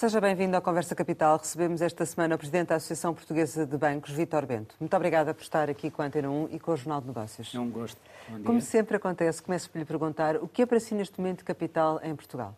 Seja bem-vindo à Conversa Capital. Recebemos esta semana o Presidente da Associação Portuguesa de Bancos, Vítor Bento. Muito obrigada por estar aqui com a Antena 1 e com o Jornal de Negócios. É um gosto. Como sempre acontece, começo por lhe perguntar o que é para si neste momento capital em Portugal?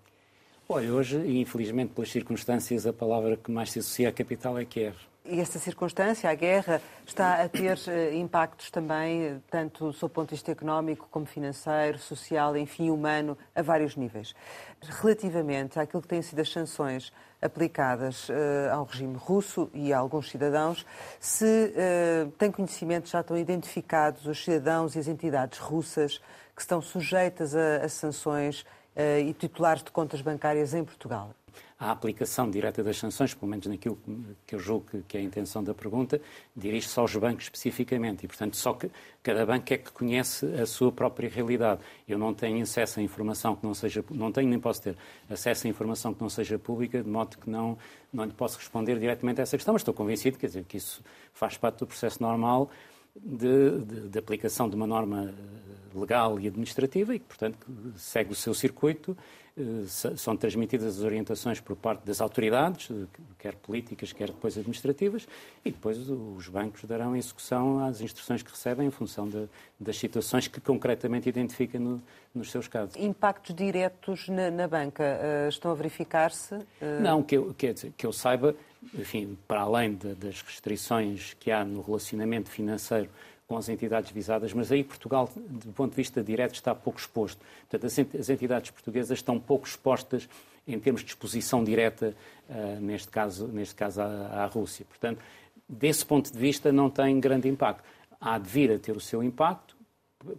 Olha, hoje, infelizmente pelas circunstâncias, a palavra que mais se associa à capital é quer. E essa circunstância, a guerra, está a ter uh, impactos também, tanto do ponto de vista económico como financeiro, social, enfim, humano, a vários níveis. Relativamente àquilo que têm sido as sanções aplicadas uh, ao regime russo e a alguns cidadãos, se uh, tem conhecimento, já estão identificados os cidadãos e as entidades russas que estão sujeitas a, a sanções e titulares de contas bancárias em Portugal a aplicação direta das sanções, pelo menos naquilo que eu julgo que é a intenção da pergunta, dirige-se aos bancos especificamente e, portanto, só que cada banco é que conhece a sua própria realidade. Eu não tenho acesso a informação que não seja, não tenho nem posso ter acesso a informação que não seja pública, de modo que não, não lhe posso responder diretamente a essa questão, mas estou convencido quer dizer, que isso faz parte do processo normal de, de, de aplicação de uma norma legal e administrativa e que, portanto, segue o seu circuito eh, são transmitidas as orientações por parte das autoridades, eh, quer políticas, quer depois administrativas, e depois os bancos darão execução às instruções que recebem em função de, das situações que concretamente identificam no, nos seus casos. Impactos diretos na, na banca uh, estão a verificar-se? Não, que eu, que, que eu saiba, enfim, para além de, das restrições que há no relacionamento financeiro com as entidades visadas, mas aí Portugal, do ponto de vista direto, está pouco exposto. Portanto, as entidades portuguesas estão pouco expostas em termos de exposição direta, uh, neste caso, neste caso à, à, Rússia. Portanto, desse ponto de vista, não tem grande impacto. Há de vir a ter o seu impacto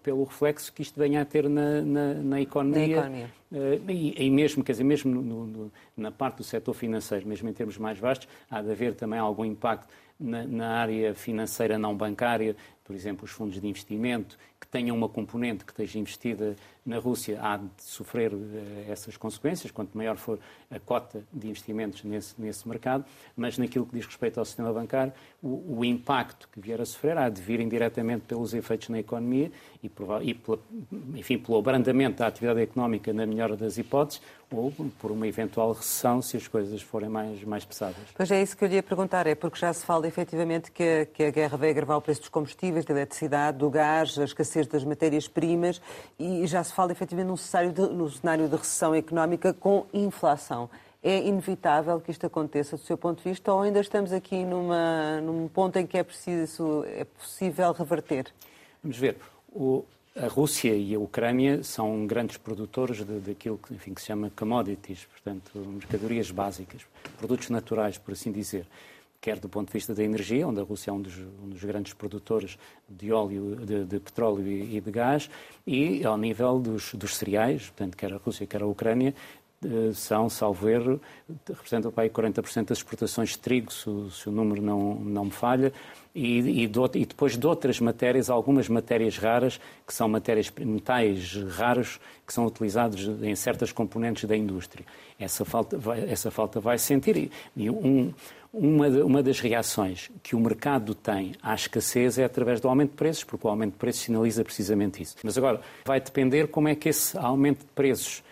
pelo reflexo que isto venha a ter na, na, na economia. Na economia. Uh, e, e, mesmo, quer dizer, mesmo no, no, na parte do setor financeiro, mesmo em termos mais vastos, há de haver também algum impacto na, na, área financeira não bancária, por exemplo, os fundos de investimento, que tenham uma componente que esteja investida na Rússia, há de sofrer uh, essas consequências, quanto maior for a cota de investimentos nesse, nesse mercado, mas naquilo que diz respeito ao sistema bancário, o, o impacto que vier a sofrer há de vir indiretamente pelos efeitos na economia e, e pela, enfim, pelo abrandamento da atividade económica, na melhor das hipóteses, ou por uma eventual recessão se as coisas forem mais, mais pesadas. Pois é isso que eu lhe ia perguntar, é porque já se fala efetivamente que a, que a guerra vai agravar o preço dos combustíveis, da eletricidade, do gás, a escassez das matérias-primas e já se fala efetivamente num cenário, de, num cenário de recessão económica com inflação. É inevitável que isto aconteça do seu ponto de vista ou ainda estamos aqui numa, num ponto em que é, preciso, é possível reverter? Vamos ver. O, a Rússia e a Ucrânia são grandes produtores daquilo que, que se chama commodities, portanto, mercadorias básicas, produtos naturais, por assim dizer quer do ponto de vista da energia, onde a Rússia é um dos, um dos grandes produtores de óleo, de, de petróleo e, e, de gás, e ao nível dos, dos cereais, portanto, quer a Rússia, quer a Ucrânia, eh, são, salvo erro, representam para aí 40% das exportações de trigo, se, se, o número não, não me falha, e, e, do, e, depois de outras matérias, algumas matérias raras, que são matérias metais raros, que são utilizados em certas componentes da indústria. Essa falta vai, essa falta vai sentir. E um, uma, uma das reações que o mercado tem à escassez é através do aumento de preços, porque o aumento de preços sinaliza precisamente isso. Mas agora, vai depender como é que esse aumento de preços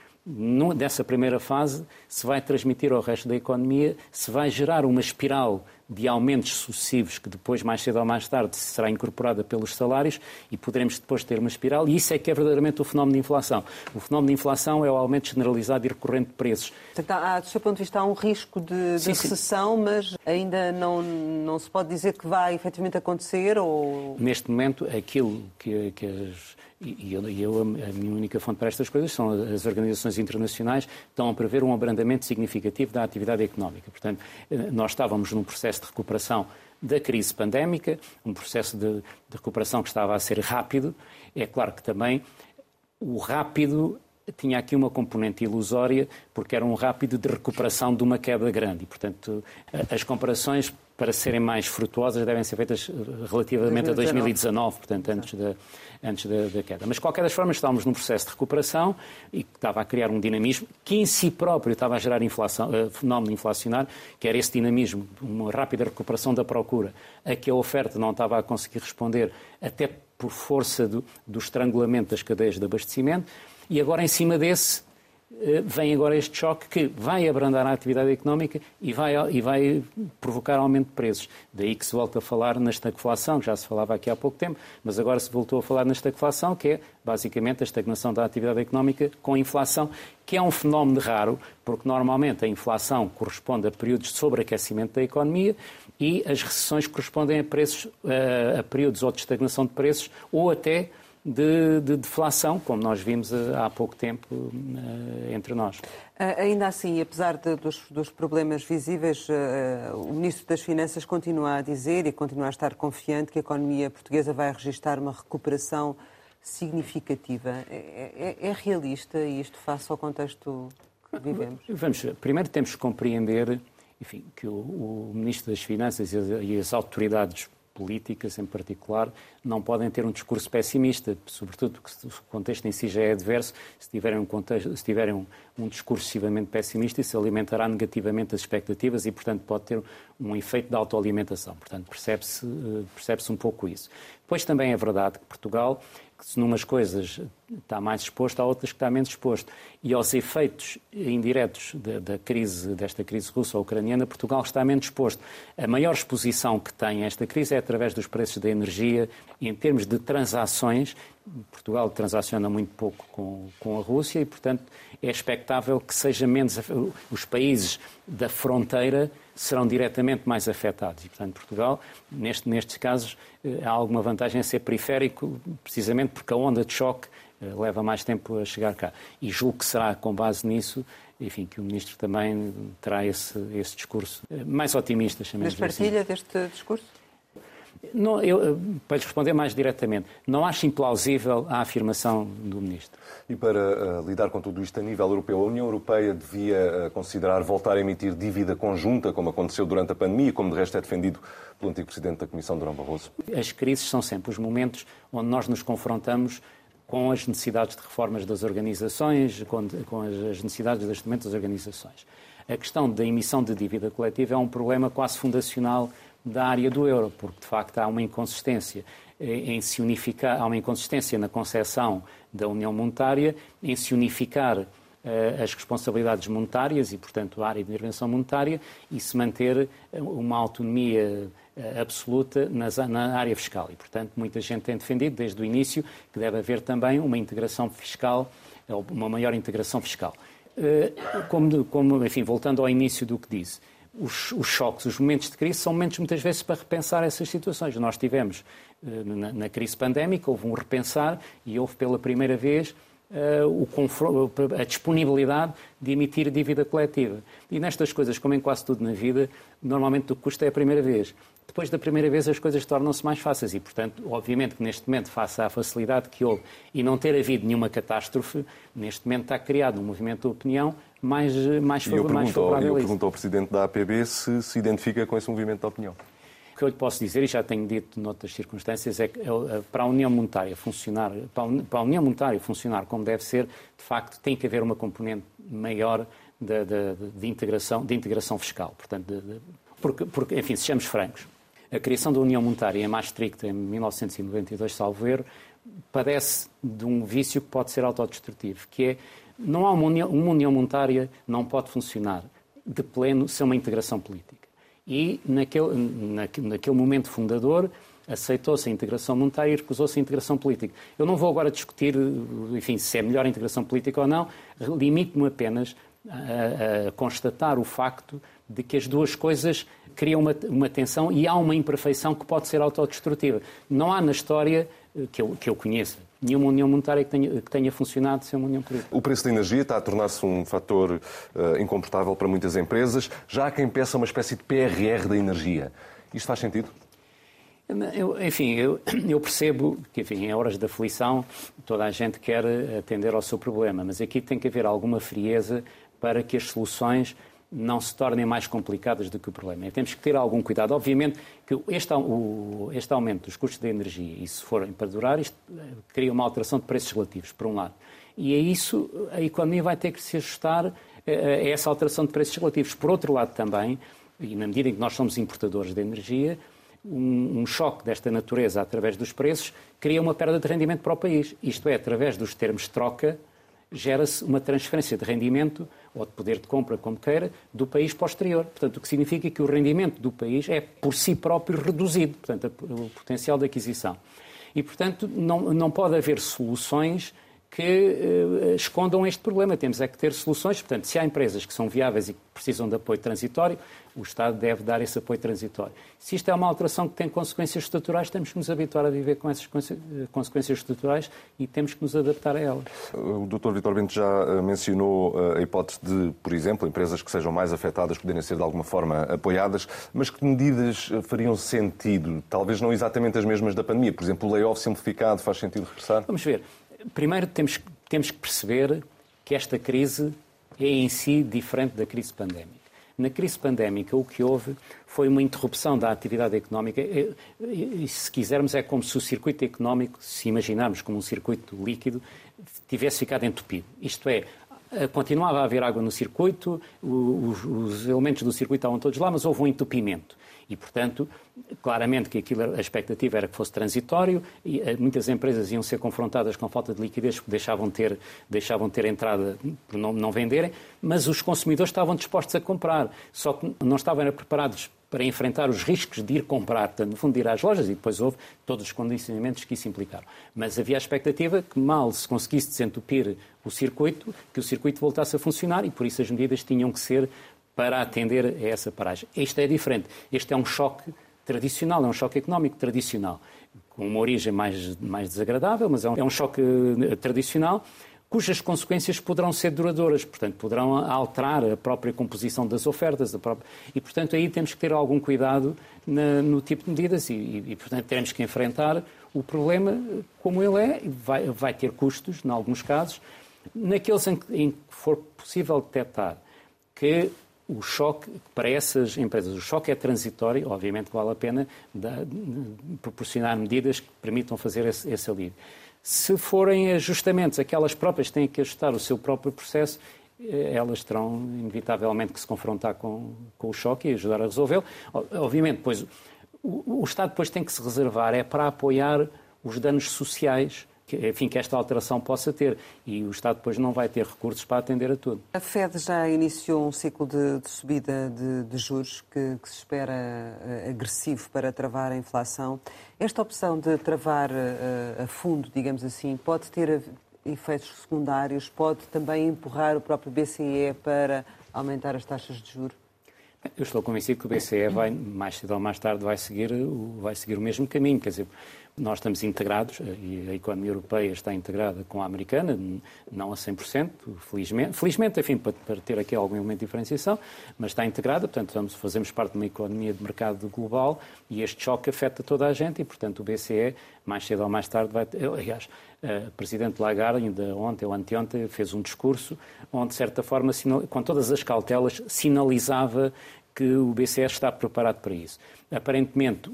dessa primeira fase se vai transmitir ao resto da economia, se vai gerar uma espiral de aumentos sucessivos que depois, mais cedo ou mais tarde, será incorporada pelos salários e poderemos depois ter uma espiral. E isso é que é verdadeiramente o fenómeno de inflação. O fenómeno de inflação é o aumento generalizado e recorrente de preços. Portanto, há, do seu ponto de vista, há um risco de, de sim, recessão, sim. mas ainda não, não se pode dizer que vai efetivamente acontecer? Ou... Neste momento, aquilo que, que as e eu, eu, a minha única fonte para estas coisas são as organizações internacionais estão a prever um abrandamento significativo da atividade económica. Portanto, eh, nós estávamos num processo de recuperação da crise pandémica, um processo de, de recuperação que estava a ser rápido. É claro que também o rápido tinha aqui uma componente ilusória, porque era um rápido de recuperação de uma quebra grande. E, portanto, as comparações para serem mais frutuosas, devem ser feitas eh, relativamente 2019. a 2019, portanto, antes, da, antes da, da, queda. Mas, de qualquer das formas, estávamos num processo de recuperação e que estava a criar um dinamismo que, em si próprio, estava a gerar inflação, uh, fenómeno inflacionário, que era esse dinamismo, uma rápida recuperação da procura, a que a oferta não estava a conseguir responder, até por força do, do estrangulamento das cadeias de abastecimento. E agora, em cima desse, eh, vem agora este choque que vai abrandar a atividade económica e vai, e vai provocar aumento de preços. Daí que se volta a falar na estagflação, que já se falava aqui há pouco tempo, mas agora se voltou a falar na estagflação, que é basicamente a estagnação da atividade económica com inflação, que é um fenómeno raro, porque normalmente a inflação corresponde a períodos de sobreaquecimento da economia e as recessões correspondem a, preços, a, a períodos ou de estagnação de preços ou até de, de deflação, como nós vimos eh, há pouco tempo eh, entre nós. Ainda assim, apesar de, dos, dos, problemas visíveis, uh, o Ministro das Finanças continua a dizer e continua a estar confiante que a economia portuguesa vai registrar uma recuperação significativa. É, é, é realista isto face ao contexto que vivemos? Vamos, primeiro temos que compreender enfim, que o, o Ministro das Finanças e as, e as autoridades políticas, em particular, não podem ter um discurso pessimista, sobretudo porque o contexto em si já é adverso. Se tiverem um, contexto, se tiverem um, um discurso excessivamente pessimista, isso alimentará negativamente as expectativas e, portanto, pode ter um efeito de autoalimentação. Portanto, percebe-se eh, percebe um pouco isso. Depois também é verdade que Portugal se numas coisas está mais exposto, há outras que está menos exposto. E aos efeitos indiretos da, da crise, desta crise russa-ucraniana, Portugal está menos exposto. A maior exposição que tem esta crise é através dos preços da energia. Em termos de transações, Portugal transaciona muito pouco com, com a Rússia e, portanto, é expectável que seja menos os países da fronteira serão diretamente mais afetados. E, portanto, Portugal, neste, nestes casos, eh, há alguma vantagem a ser periférico, precisamente porque a onda de choque eh, leva mais tempo a chegar cá. E julgo que será com base nisso enfim, que o Ministro também terá esse, esse discurso eh, mais otimista, chamemos Mas assim. partilha assim. deste discurso? Não, eu, para lhe responder mais diretamente, não acho implausível a afirmação do Ministro. E para uh, lidar com tudo isto a nível europeu, a União Europeia devia uh, considerar voltar a emitir dívida conjunta, como aconteceu durante a pandemia, como de resto é defendido pelo antigo Presidente da Comissão, Durão Barroso? As crises são sempre os momentos onde nós nos confrontamos com as necessidades de reformas das organizações, com, com as necessidades de ajustamento das organizações. A questão da emissão de dívida coletiva é um problema quase fundacional da área do euro, porque de facto há uma inconsistência em se unificar, há uma inconsistência na concepção da União Monetária em se unificar uh, as responsabilidades monetárias e, portanto, a área de intervenção monetária e se manter uma autonomia absoluta na área fiscal. E, portanto, muita gente tem defendido desde o início que deve haver também uma integração fiscal, uma maior integração fiscal. Como, como, enfim, voltando ao início do que disse, os, os, choques, os momentos de crise são momentos muitas vezes para repensar essas situações. Nós tivemos eh, na, na crise pandémica, houve um repensar e houve pela primeira vez o a disponibilidade de emitir dívida coletiva. E nestas coisas, como em quase tudo na vida, normalmente o que custa é a primeira vez. Depois da primeira vez as coisas tornam-se mais fáceis e, portanto, obviamente que neste momento, face à facilidade que houve e não ter havido nenhuma catástrofe, neste momento está criado um movimento de opinião mais, mais, e eu mais favorável. Eu pergunto ao Presidente da APB se se identifica com esse movimento de opinião. O que eu lhe posso dizer, e já tenho dito noutras circunstâncias, é que é, é, para a União Monetária funcionar, para a União Monetária funcionar como deve ser, de facto, tem que haver uma componente maior de, de, de integração, de integração fiscal. Portanto, de, porque, porque, enfim, sejamos francos, a criação da União Monetária em Maastricht, em 1992, salvo erro, padece de um vício que pode ser autodestrutivo, que é não há uma união, uma união monetária não pode funcionar de pleno sem uma integração política. E naquele, naquele momento fundador aceitou-se a integração monetária e recusou-se a integração política. Eu não vou agora discutir, enfim, se é melhor a integração política ou não, limito-me apenas a, a, constatar o facto de que as duas coisas criam uma, uma tensão e há uma imperfeição que pode ser autodestrutiva. Não há na história que eu, que eu conheça nenhuma união monetária que tenha, que tenha funcionado sem uma união política. O preço da energia está a tornar-se um fator uh, incomportável para muitas empresas. Já há quem peça uma espécie de PRR da energia. Isto faz sentido? Eu, enfim, eu, eu, percebo que, enfim, em horas de aflição, toda a gente quer atender ao seu problema, mas aqui tem que haver alguma frieza para que as soluções não se tornem mais complicadas do que o problema. E temos que ter algum cuidado. Obviamente que este, o, este aumento dos custos da energia, e se forem para durar, isto eh, cria uma alteração de preços relativos, por um lado. E é isso, a economia vai ter que se ajustar eh, a essa alteração de preços relativos. Por outro lado também, e na medida em que nós somos importadores de energia, um, um, choque desta natureza através dos preços cria uma perda de rendimento para o país. Isto é, através dos termos de troca gera-se uma transferência de rendimento ou de poder de compra, como queira, do país para o exterior. Portanto, o que significa que o rendimento do país é por si próprio reduzido, portanto, o potencial de aquisição. E, portanto, não, não pode haver soluções que uh, escondam este problema. Temos é que ter soluções. Portanto, se há empresas que são viáveis e que precisam de apoio transitório, o Estado deve dar esse apoio transitório. Se isto é uma alteração que tem consequências estruturais, temos que nos habituar a viver com essas consequências estruturais e temos que nos adaptar a elas. O Dr. Vitor Bento já eh, mencionou eh, a hipótese de, por exemplo, empresas que sejam mais afetadas poderem ser de alguma forma apoiadas, mas que medidas fariam sentido? Talvez não exatamente as mesmas da pandemia. Por exemplo, o layoff simplificado faz sentido regressar? Vamos ver primeiro temos, temos que perceber que esta crise é em si diferente da crise pandémica. Na crise pandémica, o que houve foi uma interrupção da atividade económica. E, se quisermos, é como se o circuito económico, se imaginarmos como um circuito líquido, tivesse ficado entupido. Isto é, continuava a haver água no circuito, os, os elementos do circuito estavam todos lá, mas houve um entupimento. E, portanto, claramente que aquilo, a expectativa era que fosse transitório e eh, muitas empresas iam ser confrontadas com falta de liquidez porque deixavam ter, deixavam ter entrada por não, não venderem, mas os consumidores estavam dispostos a comprar, só que não estavam preparados para enfrentar os riscos de ir comprar, portanto, no fundo, de ir às lojas, e depois houve todos os condicionamentos que isso implicaram. Mas havia a expectativa que, mal se conseguisse desentupir o circuito, que o circuito voltasse a funcionar, e por isso as medidas tinham que ser para atender a essa paragem. Este é diferente. Este é um choque tradicional, é um choque económico tradicional, com uma origem mais, mais desagradável, mas é um, é um choque eh, tradicional cujas consequências poderão ser duradouras, portanto, poderão alterar a própria composição das ofertas. Própria... E, portanto, aí temos que ter algum cuidado na, no tipo de medidas e, e, portanto, teremos que enfrentar o problema como ele é. Vai, vai ter custos, em alguns casos. Naqueles em que, em que for possível detectar que o choque, para essas empresas, o choque é transitório, obviamente vale a pena proporcionar medidas que permitam fazer esse, esse alívio. Se forem ajustamentos, aquelas próprias têm que ajustar o seu próprio processo, eh, elas terão inevitavelmente que se confrontar com, com o choque e ajudar a resolvê-lo. Obviamente, pois, o, o Estado depois tem que se reservar é para apoiar os danos sociais que, enfim, que esta alteração possa ter. E o Estado depois não vai ter recursos para atender a tudo. A Fed já iniciou um ciclo de, de subida de, de juros que, que, se espera uh, agressivo para travar a inflação. Esta opção de travar uh, a fundo, digamos assim, pode ter efeitos secundários, pode também empurrar o próprio BCE para aumentar as taxas de juros? Eu estou convencido que o BCE vai, mais cedo ou mais tarde, vai seguir, vai seguir o mesmo caminho. Quer dizer, nós estamos integrados eh, e a economia europeia está integrada com a americana, não a 100%, felizmente, felizmente enfim, para, para ter aqui algum elemento de diferenciação, mas está integrada, portanto, estamos, fazemos parte de uma economia de mercado global e este choque afeta toda a gente e, portanto, o BCE, mais cedo ou mais tarde, vai. Aliás, o Presidente Lagarde, ainda ontem ou anteontem, fez um discurso onde, de certa forma, com todas as cautelas, sinalizava que o BCE está preparado para isso. Aparentemente,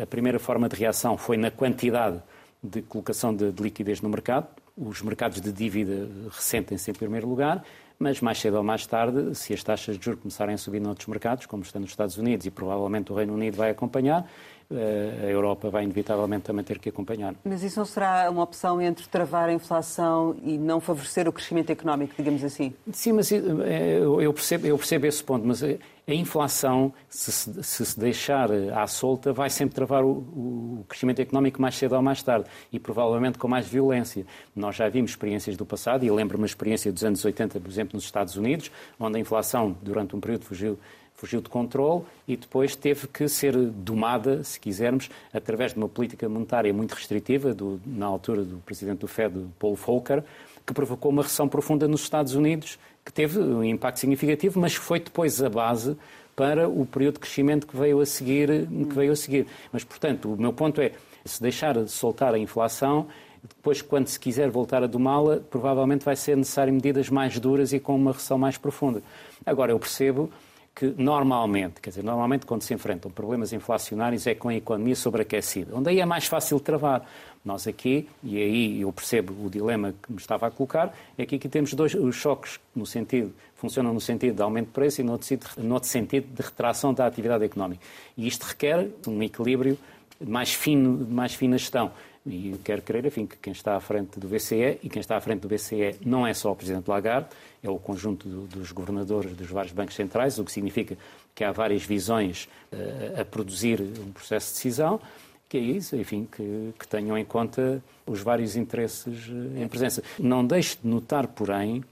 a primeira forma de reação foi na quantidade de colocação de, de liquidez no mercado. Os mercados de dívida ressentem-se em primeiro lugar, mas mais cedo ou mais tarde, se as taxas de juros começarem a subir noutros mercados, como está nos Estados Unidos e provavelmente o Reino Unido vai acompanhar, a Europa vai inevitavelmente também ter que acompanhar. Mas isso não será uma opção entre travar a inflação e não favorecer o crescimento económico, digamos assim? Sim, mas eh, eu percebo, eu percebo esse ponto, mas a inflação, se se deixar à solta, vai sempre travar o, o crescimento económico mais cedo ou mais tarde e provavelmente com mais violência. Nós já vimos experiências do passado e lembro-me a experiência dos anos 80, por exemplo, nos Estados Unidos, onde a inflação durante um período fugiu fugiu de controle e depois teve que ser domada, se quisermos, através de uma política monetária muito restritiva, do, na altura do presidente do Fed, Paul Volcker, que provocou uma recessão profunda nos Estados Unidos, que teve um impacto significativo, mas foi depois a base para o período de crescimento que veio a seguir. Que veio a seguir. Mas, portanto, o meu ponto é, se deixar de soltar a inflação, depois, quando se quiser voltar a domá-la, provavelmente vai ser necessário medidas mais duras e com uma recessão mais profunda. Agora, eu percebo que normalmente, quer dizer, normalmente quando se enfrentam problemas inflacionários é com a economia sobreaquecida, onde aí é mais fácil travar. Nós aqui, e aí eu percebo o dilema que me estava a colocar, é que aqui temos dois choques no sentido, funcionam no sentido de aumento de preço e no outro sentido de retração da atividade económica. E isto requer um equilíbrio mais fino, mais fina gestão. E quero crer, enfim, que quem está à frente do BCE, e quem está à frente do BCE não é só o Presidente Lagarde, é o conjunto do, dos governadores dos vários bancos centrais, o que significa que há várias visões uh, a produzir um processo de decisão, que é isso, enfim, que, que tenham em conta os vários interesses uh, em presença. Não deixe de notar, porém,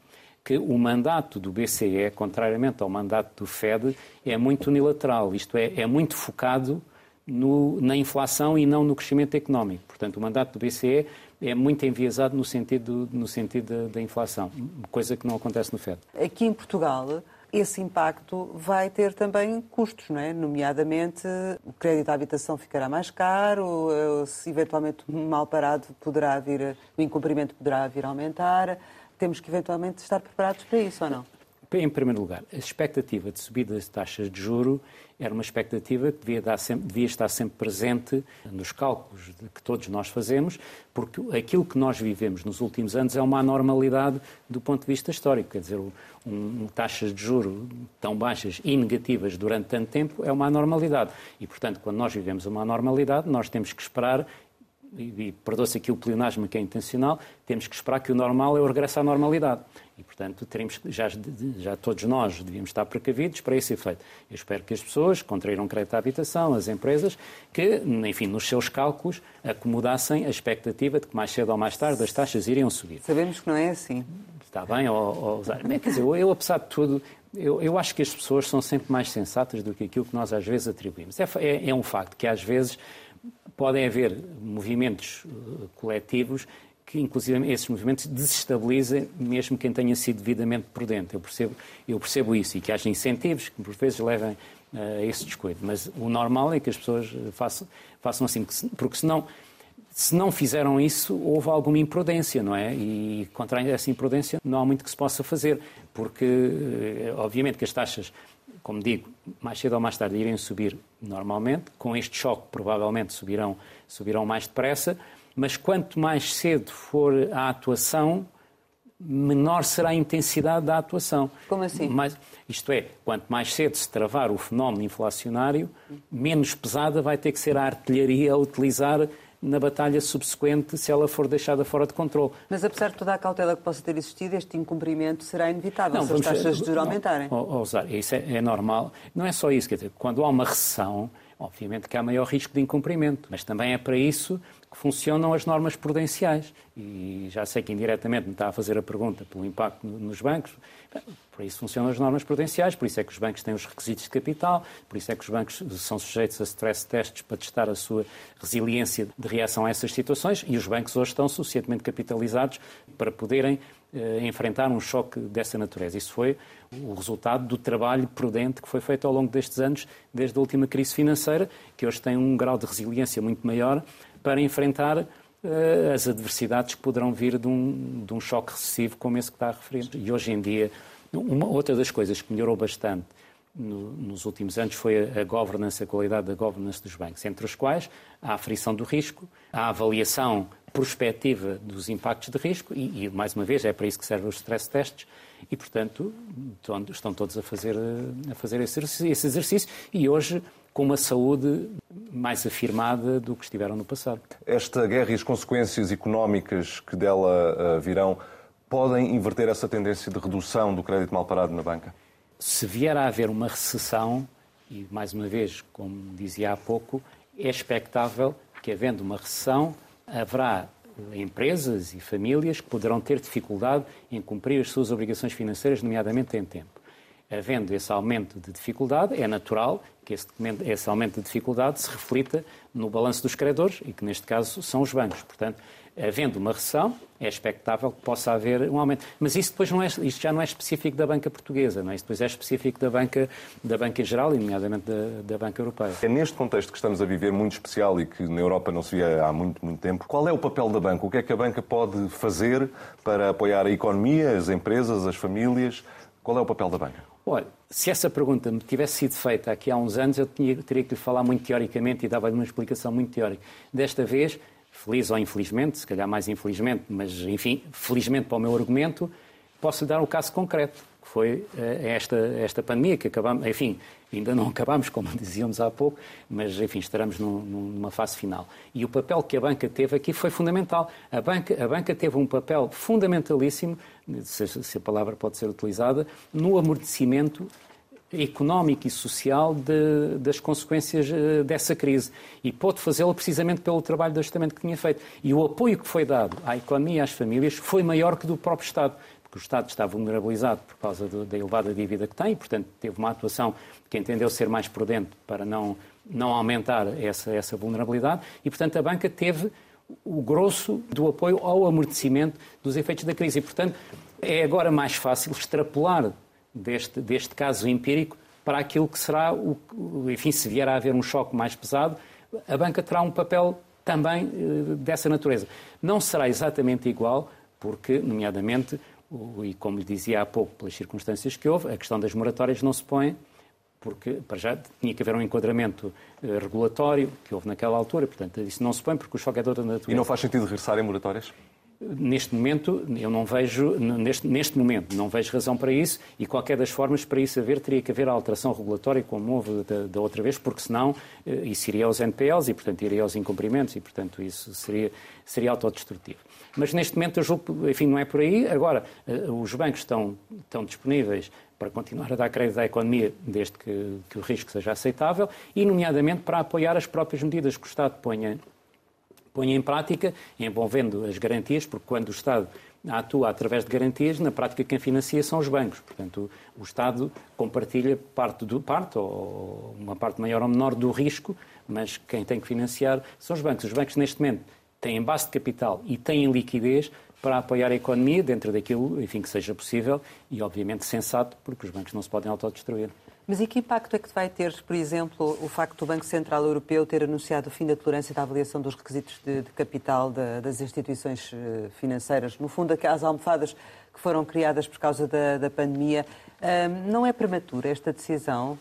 que o mandato do BCE, contrariamente ao mandato do Fed, é muito unilateral, isto é, é muito focado no, na inflação e não no crescimento económico. Portanto, o mandato do BCE é muito enviesado no sentido, no sentido da, da inflação, coisa que não acontece no FED. Aqui em Portugal, esse impacto vai ter também custos, não é? Nomeadamente, o crédito à habitação ficará mais caro, se eventualmente mal parado poderá vir, o incumprimento poderá vir a aumentar. Temos que eventualmente estar preparados para isso ou não? Em primeiro lugar, a expectativa de subida das taxas de juro era uma expectativa que devia, sempre, devia, estar sempre presente nos cálculos que todos nós fazemos, porque aquilo que nós vivemos nos últimos anos é uma anormalidade do ponto de vista histórico. Quer dizer, um, um, taxas de juro tão baixas e negativas durante tanto tempo é uma anormalidade. E, portanto, quando nós vivemos uma anormalidade, nós temos que esperar e, e perdoa-se aqui o pleonasmo que é intencional, temos que esperar que o normal é o regresso à normalidade. E, portanto, teremos, já, já todos nós devíamos estar precavidos para esse efeito. Eu espero que as pessoas, contraíram crédito à habitação, as empresas, que, enfim, nos seus cálculos, acomodassem a expectativa de que mais cedo ou mais tarde as taxas iriam subir. Sabemos que não é assim. Está bem, ou, ou, quer dizer, eu, apesar de tudo, eu, eu, acho que as pessoas são sempre mais sensatas do que aquilo que nós às vezes atribuímos. É, é, é um facto que às vezes podem haver movimentos uh, coletivos que, inclusive, esses movimentos desestabilizem mesmo quem tenha sido devidamente prudente. Eu percebo, eu percebo isso e que haja incentivos que, por vezes, levem a esse descuido. Mas o normal é que as pessoas façam, façam assim, porque senão, se não fizeram isso, houve alguma imprudência, não é? E contra essa imprudência não há muito que se possa fazer, porque, eh, obviamente, que as taxas como digo, mais cedo ou mais tarde irem subir normalmente. Com este choque, provavelmente subirão, subirão mais depressa mas quanto mais cedo for a atuação, menor será a intensidade da atuação. Como assim? Mas, isto é, quanto mais cedo se travar o fenómeno inflacionário, menos pesada vai ter que ser a artilharia a utilizar na batalha subsequente se ela for deixada fora de controle. Mas apesar de toda a cautela que possa ter existido, este incumprimento será inevitável não, se as taxas de juros aumentarem. Não, isso é, é normal. Não é só isso, quer dizer, quando há uma recessão, obviamente que há maior risco de incumprimento, mas também é para isso que funcionam as normas prudenciais. E já sei que indiretamente me está a fazer a pergunta pelo impacto nos bancos. Por isso funcionam as normas prudenciais, por isso é que os bancos têm os requisitos de capital, por isso é que os bancos são sujeitos a stress tests para testar a sua resiliência de reação a essas situações e os bancos hoje estão suficientemente capitalizados para poderem enfrentar um choque dessa natureza. Isso foi o resultado do trabalho prudente que foi feito ao longo destes anos, desde a última crise financeira, que hoje tem um grau de resiliência muito maior para enfrentar uh, as adversidades que poderão vir de um, de um choque recessivo como esse que está a referir. E hoje em dia, uma outra das coisas que melhorou bastante no, nos últimos anos foi a, a governance, a qualidade da governance dos bancos, entre os quais a aferição do risco, a avaliação prospectiva dos impactos de risco e, e, mais uma vez, é para isso que servem os stress tests e, portanto, estão todos a fazer, a fazer esse, esse exercício e hoje com uma saúde mais afirmada do que estiveram no passado. Esta guerra e as consequências económicas que dela uh, virão podem inverter essa tendência de redução do crédito mal parado na banca? Se vier a haver uma recessão, e mais uma vez, como dizia há pouco, é expectável que, havendo uma recessão, haverá empresas e famílias que poderão ter dificuldade em cumprir as suas obrigações financeiras, nomeadamente em tempo. Havendo esse aumento de dificuldade, é natural que esse, esse aumento de dificuldade se reflita no balanço dos credores e que, neste caso, são os bancos. Portanto, havendo uma recessão, é expectável que possa haver um aumento. Mas isso depois não é, isto já não é específico da banca portuguesa, não é? Isso depois é específico da banca, da banca em geral, e nomeadamente da, da banca europeia. É neste contexto que estamos a viver muito especial e que na Europa não se via há muito, muito tempo. Qual é o papel da banca? O que é que a banca pode fazer para apoiar a economia, as empresas, as famílias? Qual é o papel da banca? Olha, se essa pergunta me tivesse sido feita aqui há uns anos, eu tinha, teria que lhe falar muito teoricamente e dava-lhe uma explicação muito teórica. Desta vez, feliz ou infelizmente, se calhar mais infelizmente, mas enfim, felizmente para o meu argumento, posso dar um caso concreto. que foi esta, esta pandemia que acabamos, enfim, ainda não acabamos, como dizíamos há pouco, mas enfim, estaremos num, numa fase final. E o papel que a banca teve aqui foi fundamental. A banca, a banca teve um papel fundamentalíssimo, se, se a palavra pode ser utilizada, no amortecimento económico e social de, das consequências eh, dessa crise. E pôde fazê-lo precisamente pelo trabalho de ajustamento que tinha feito. E o apoio que foi dado à economia e às famílias foi maior que do próprio Estado, porque o Estado está vulnerabilizado por causa do, da elevada dívida que tem, e, portanto, teve uma atuação que entendeu ser mais prudente para não, não aumentar essa, essa vulnerabilidade, e, portanto, a banca teve o grosso do apoio ao amortecimento dos efeitos da crise. E, portanto, é agora mais fácil extrapolar deste, deste caso empírico para aquilo que será, o, enfim, se vier a haver um choque mais pesado, a banca terá um papel também eh, dessa natureza. Não será exatamente igual, porque, nomeadamente, e como lhe dizia há pouco, pelas circunstâncias que houve, a questão das moratórias não se põe, porque para já tinha que haver um enquadramento eh, regulatório que houve naquela altura, portanto, isso não se põe porque o choque é de outra natureza. E não faz sentido regressar em moratórias? Neste momento, eu não vejo, neste, neste momento, não vejo razão para isso e, qualquer das formas, para isso haver, teria que haver alteração regulatória, como houve da, da outra vez, porque senão eh, isso iria aos NPLs e, portanto, iria aos incumprimentos e, portanto, isso seria, seria autodestrutivo. Mas neste momento eu julgo, enfim, não é por aí. Agora, eh, os bancos estão, estão disponíveis para continuar a dar crédito à economia desde que, que o risco seja aceitável e, nomeadamente, para apoiar as próprias medidas que o Estado ponha põe em prática, envolvendo as garantias, porque quando o Estado atua através de garantias, na prática quem financia são os bancos. Portanto, o, Estado compartilha parte do parte, ou uma parte maior ou menor do risco, mas quem tem que financiar são os bancos. Os bancos, neste momento, têm base de capital e têm liquidez para apoiar a economia dentro daquilo, enfim, que seja possível e, obviamente, sensato, porque os bancos não se podem autodestruir. Mas e que impacto é que vai ter, por exemplo, o facto do Banco Central Europeu ter anunciado o fim da tolerância da avaliação dos requisitos de, de capital das instituições eh, financeiras? No fundo, aquelas almofadas que foram criadas por causa da, da pandemia. Um, não é prematura esta decisão?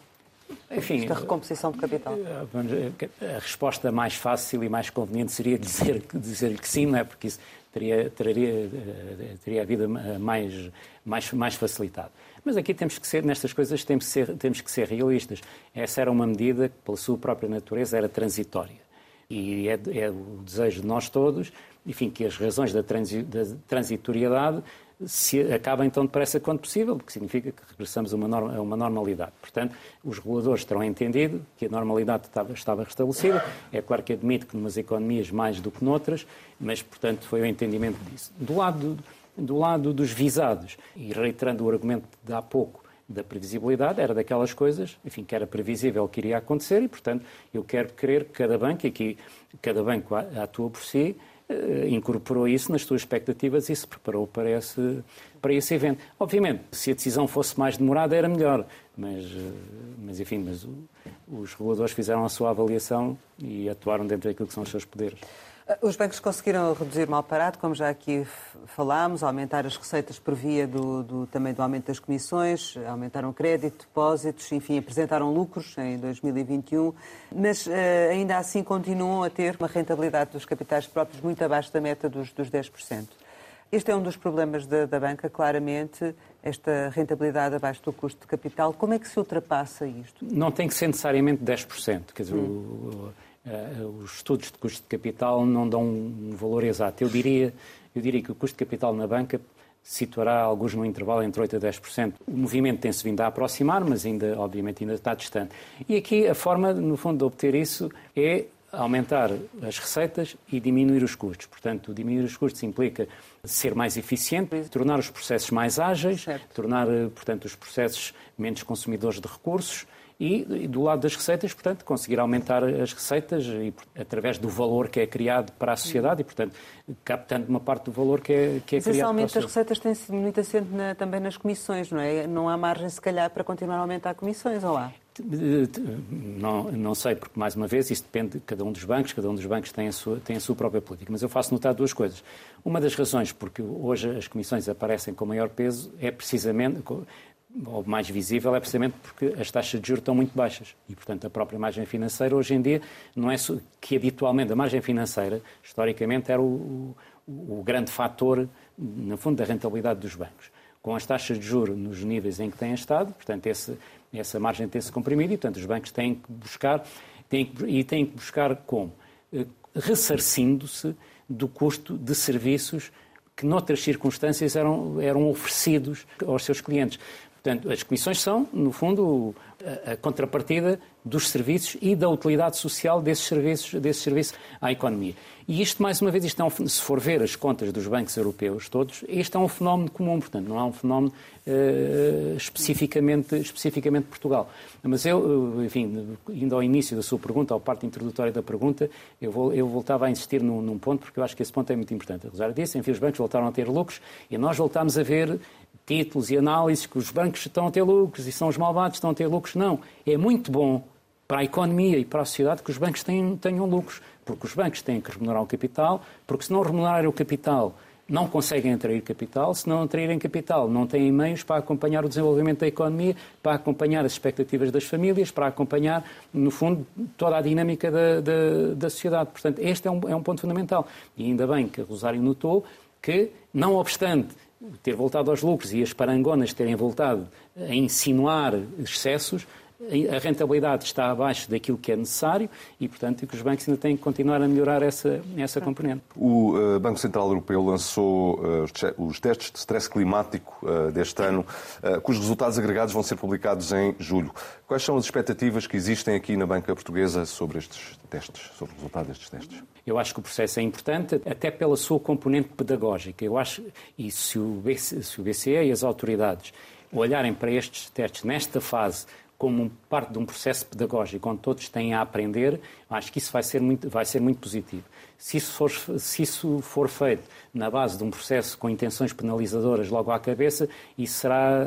Enfim, esta recomposição de capital? Eh, a resposta mais fácil e mais conveniente seria dizer, dizer que sim, não é? Porque isso teria, teria, eh, teria a vida mais, mais, mais facilitada. Mas aqui temos que ser, nestas coisas, temos que ser, temos que ser realistas. Essa era uma medida que, pela sua própria natureza, era transitória. E é, é o desejo de nós todos, enfim, que as razões da, transi, da transitoriedade se acabem tão depressa quanto possível, porque significa que regressamos a uma, norma, a uma normalidade. Portanto, os reguladores terão entendido que a normalidade estava, estava restabelecida. É claro que admito que numas economias mais do que noutras, mas, portanto, foi o entendimento disso. Do lado do lado dos visados, e reiterando o argumento de há pouco da previsibilidade, era daquelas coisas, enfim, que era previsível que iria acontecer e, portanto, eu quero crer que cada banco, e aqui cada banco atua por si, eh, incorporou isso nas suas expectativas e se preparou para esse, para esse evento. Obviamente, se a decisão fosse mais demorada era melhor, mas, eh, mas enfim, mas os reguladores fizeram a sua avaliação e atuaram dentro daquilo que são os seus poderes. Os bancos conseguiram reduzir mal parado, como já aqui falámos, aumentar as receitas por via do, do, também do aumento das comissões, aumentaram crédito, depósitos, enfim, apresentaram lucros em 2021, mas uh, ainda assim continuam a ter uma rentabilidade dos capitais próprios muito abaixo da meta dos, dos 10%. Este é um dos problemas da, da, banca, claramente, esta rentabilidade abaixo do custo de capital. Como é que se ultrapassa isto? Não tem que ser necessariamente 10%. Quer dizer, hum. o, Uh, os estudos de custo de capital não dão um valor exato. Eu diria, eu diria que o custo de capital na banca situará alguns no intervalo entre 8% a 10%. O movimento tem-se vindo a aproximar, mas ainda, obviamente, ainda está distante. E aqui a forma, no fundo, de obter isso é aumentar as receitas e diminuir os custos. Portanto, diminuir os custos implica ser mais eficiente, tornar os processos mais ágeis, certo. tornar, eh, portanto, os processos menos consumidores de recursos e, e, do lado das receitas, portanto, conseguir aumentar as receitas e, através do valor que é criado para a sociedade e, portanto, captando uma parte do valor que é, que é criado esse aumento das receitas tem sido muito assente na, também nas comissões, não é? Não há margem, se calhar, para continuar a aumentar comissões, ou há? Não, não sei, porque, mais uma vez, isso depende de cada um dos bancos, cada um dos bancos tem a, sua, tem a sua própria política. Mas eu faço notar duas coisas. Uma das razões porque hoje as comissões aparecem com maior peso é precisamente ou mais visível é precisamente porque as taxas de juros estão muito baixas e, portanto, a própria margem financeira hoje em dia não é que habitualmente a margem financeira, historicamente, era o, o, o grande fator, no fundo, da rentabilidade dos bancos. com as taxas de juros nos níveis em que têm estado, portanto, esse, essa margem tem-se comprimido e, portanto, os bancos têm que buscar, têm que, e têm que buscar como? Eh, ressarcindo-se do custo de serviços que, noutras circunstâncias, eram, eram oferecidos aos seus clientes. Portanto, as comissões são, no fundo, a, contrapartida dos serviços e da utilidade social desses serviços, desses serviços à economia. E isto, mais uma vez, isto é um, se for ver as contas dos bancos europeus todos, este é um fenómeno comum, portanto, não é um fenómeno uh, especificamente, especificamente Portugal. Mas eu, enfim, indo ao início da sua pergunta, à parte introdutória da pergunta, eu, vou, eu voltava a insistir num, num, ponto, porque eu acho que esse ponto é muito importante. A Rosário disse, enfim, os bancos voltaram a ter lucros e nós voltámos a ver títulos e análises que os bancos estão a ter lucros e são os malvados estão a ter lucros. Não. É muito bom para a economia e para a sociedade que os bancos tenham, tenham lucros porque os bancos têm que remunerar o capital, porque se não remunerarem o capital, não conseguem atrair capital, se não atraírem capital, não têm meios para acompanhar o desenvolvimento da economia, para acompanhar as expectativas das famílias, para acompanhar, no fundo, toda a dinâmica da, da, da sociedade. Portanto, este é um, é um ponto fundamental. E ainda bem que Rosário notou que, não obstante ter voltado aos lucros e as parangonas terem voltado a insinuar excessos, a rentabilidade está abaixo daquilo que é necessário e, portanto, que os bancos ainda têm que continuar a melhorar essa, essa componente. O uh, Banco Central Europeu lançou uh, os testes de stress climático uh, deste ano, cujos resultados agregados vão ser publicados em julho. Quais são as expectativas que existem aqui na banca portuguesa sobre estes testes, sobre o resultado destes testes? Eu acho que o processo é importante, até pela sua componente pedagógica. Eu acho, e se o, BCE, se o BCE e as autoridades olharem para estes testes nesta fase como parte de um processo pedagógico onde todos têm a aprender, acho que isso vai ser muito, vai ser muito positivo. Se isso, for, se isso for feito na base de um processo com intenções penalizadoras logo à cabeça, isso será,